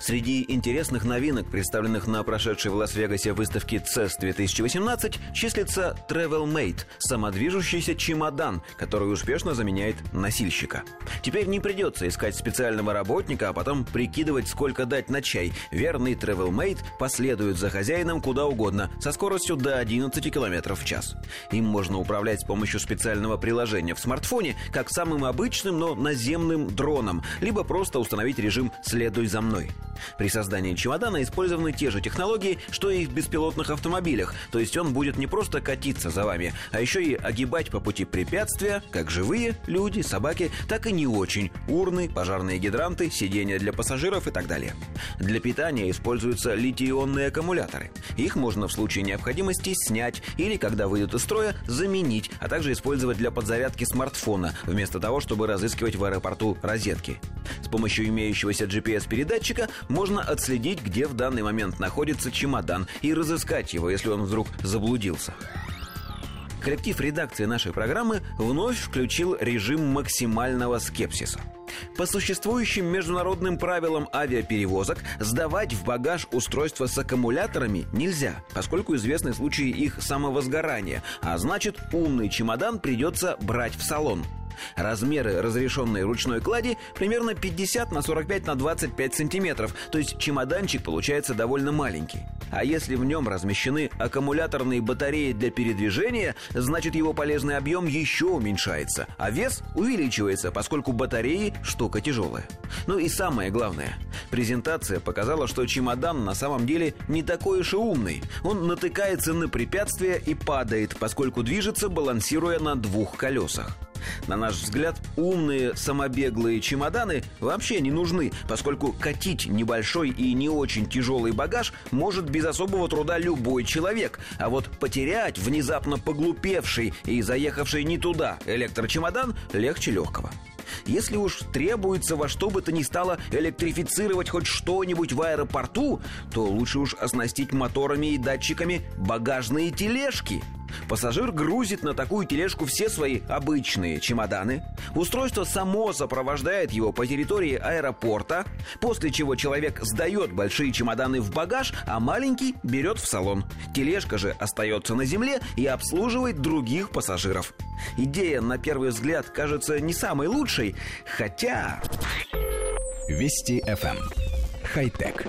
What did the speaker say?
Среди интересных новинок, представленных на прошедшей в Лас-Вегасе выставке CES 2018, числится Travel Mate – самодвижущийся чемодан, который успешно заменяет носильщика. Теперь не придется искать специального работника, а потом прикидывать, сколько дать на чай. Верный Travel Mate последует за хозяином куда угодно, со скоростью до 11 км в час. Им можно управлять с помощью специального приложения в смартфоне, как самым обычным, но наземным дроном, либо просто установить режим «Следуй за мной». При создании чемодана использованы те же технологии, что и в беспилотных автомобилях, то есть он будет не просто катиться за вами, а еще и огибать по пути препятствия, как живые, люди, собаки, так и не очень, урны, пожарные гидранты, сиденья для пассажиров и так далее. Для питания используются литий-ионные аккумуляторы. Их можно в случае необходимости снять или, когда выйдут из строя, заменить, а также использовать для подзарядки смартфона, вместо того, чтобы разыскивать в аэропорту розетки. С помощью имеющегося GPS-передатчика можно отследить, где в данный момент находится чемодан и разыскать его, если он вдруг заблудился. Коллектив редакции нашей программы вновь включил режим максимального скепсиса. По существующим международным правилам авиаперевозок сдавать в багаж устройства с аккумуляторами нельзя, поскольку известны случаи их самовозгорания, а значит умный чемодан придется брать в салон – Размеры разрешенной ручной клади примерно 50 на 45 на 25 сантиметров, то есть чемоданчик получается довольно маленький. А если в нем размещены аккумуляторные батареи для передвижения, значит его полезный объем еще уменьшается, а вес увеличивается, поскольку батареи штука тяжелая. Ну и самое главное, презентация показала, что чемодан на самом деле не такой уж и умный. Он натыкается на препятствия и падает, поскольку движется, балансируя на двух колесах. На наш взгляд, умные самобеглые чемоданы вообще не нужны, поскольку катить небольшой и не очень тяжелый багаж может без особого труда любой человек, а вот потерять внезапно поглупевший и заехавший не туда электрочемодан легче легкого. Если уж требуется во что бы то ни стало электрифицировать хоть что-нибудь в аэропорту, то лучше уж оснастить моторами и датчиками багажные тележки – Пассажир грузит на такую тележку все свои обычные чемоданы. Устройство само сопровождает его по территории аэропорта, после чего человек сдает большие чемоданы в багаж, а маленький берет в салон. Тележка же остается на земле и обслуживает других пассажиров. Идея, на первый взгляд, кажется не самой лучшей, хотя... Вести FM. Эм. Хай-тек.